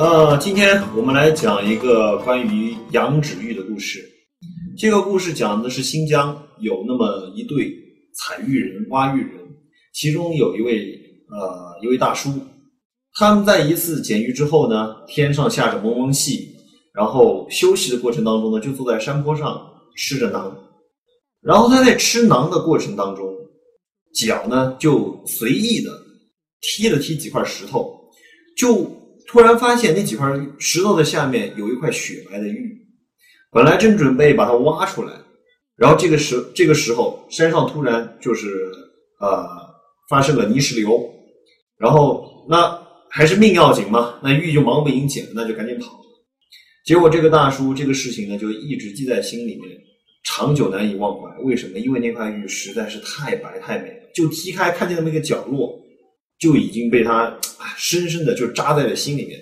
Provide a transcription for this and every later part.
呃，今天我们来讲一个关于羊脂玉的故事。这个故事讲的是新疆有那么一对采玉人、挖玉人，其中有一位呃一位大叔，他们在一次捡玉之后呢，天上下着蒙蒙细，然后休息的过程当中呢，就坐在山坡上吃着馕，然后他在吃馕的过程当中，脚呢就随意的踢了踢几块石头，就。突然发现那几块石头的下面有一块雪白的玉，本来正准备把它挖出来，然后这个时这个时候山上突然就是呃发生了泥石流，然后那还是命要紧嘛，那玉就忙不赢捡，那就赶紧跑。结果这个大叔这个事情呢就一直记在心里面，长久难以忘怀。为什么？因为那块玉实在是太白太美了，就踢开看见那个角落。就已经被他深深的就扎在了心里面，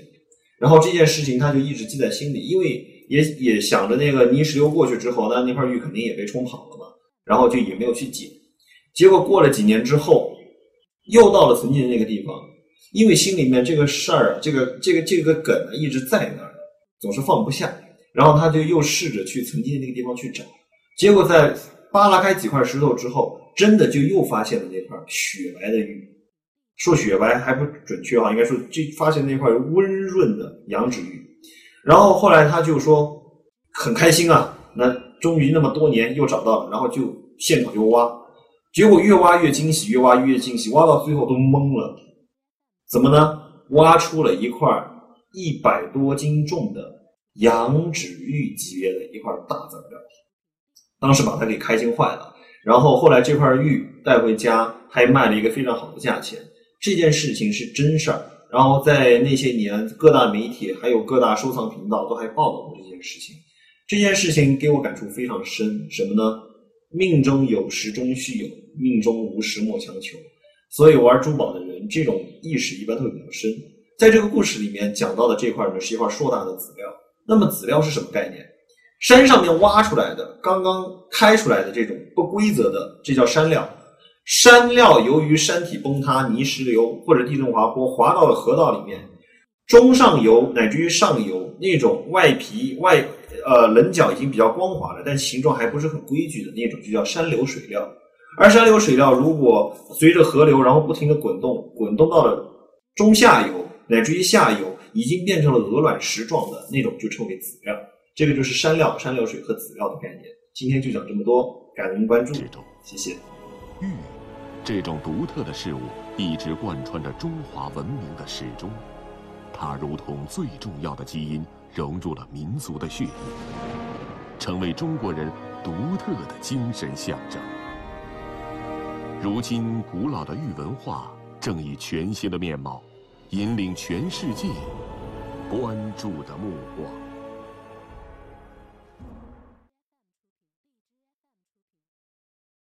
然后这件事情他就一直记在心里，因为也也想着那个泥石流过去之后，那那块玉肯定也被冲跑了嘛，然后就也没有去捡。结果过了几年之后，又到了曾经的那个地方，因为心里面这个事儿，这个这个这个梗呢一直在那儿，总是放不下，然后他就又试着去曾经的那个地方去找，结果在扒拉开几块石头之后，真的就又发现了那块雪白的玉。说雪白还不准确哈，应该说就发现那块温润的羊脂玉，然后后来他就说很开心啊，那终于那么多年又找到了，然后就现场就挖，结果越挖越惊喜，越挖越惊喜，挖到最后都懵了，怎么呢？挖出了一块一百多斤重的羊脂玉级别的一块大籽料，当时把他给开心坏了，然后后来这块玉带回家，还卖了一个非常好的价钱。这件事情是真事儿，然后在那些年，各大媒体还有各大收藏频道都还报道过这件事情。这件事情给我感触非常深，什么呢？命中有时终须有，命中无时莫强求。所以玩珠宝的人，这种意识一般都比较深。在这个故事里面讲到的这块呢，是一块硕大的籽料。那么籽料是什么概念？山上面挖出来的，刚刚开出来的这种不规则的，这叫山料。山料由于山体崩塌、泥石流或者地震滑坡滑到了河道里面，中上游乃至于上游那种外皮外呃棱角已经比较光滑了，但形状还不是很规矩的那种，就叫山流水料。而山流水料如果随着河流然后不停的滚动，滚动到了中下游乃至于下游，已经变成了鹅卵石状的那种，就称为籽料。这个就是山料、山流水和籽料的概念。今天就讲这么多，感恩关注，谢谢。玉。这种独特的事物一直贯穿着中华文明的始终，它如同最重要的基因，融入了民族的血液，成为中国人独特的精神象征。如今，古老的玉文化正以全新的面貌，引领全世界关注的目光。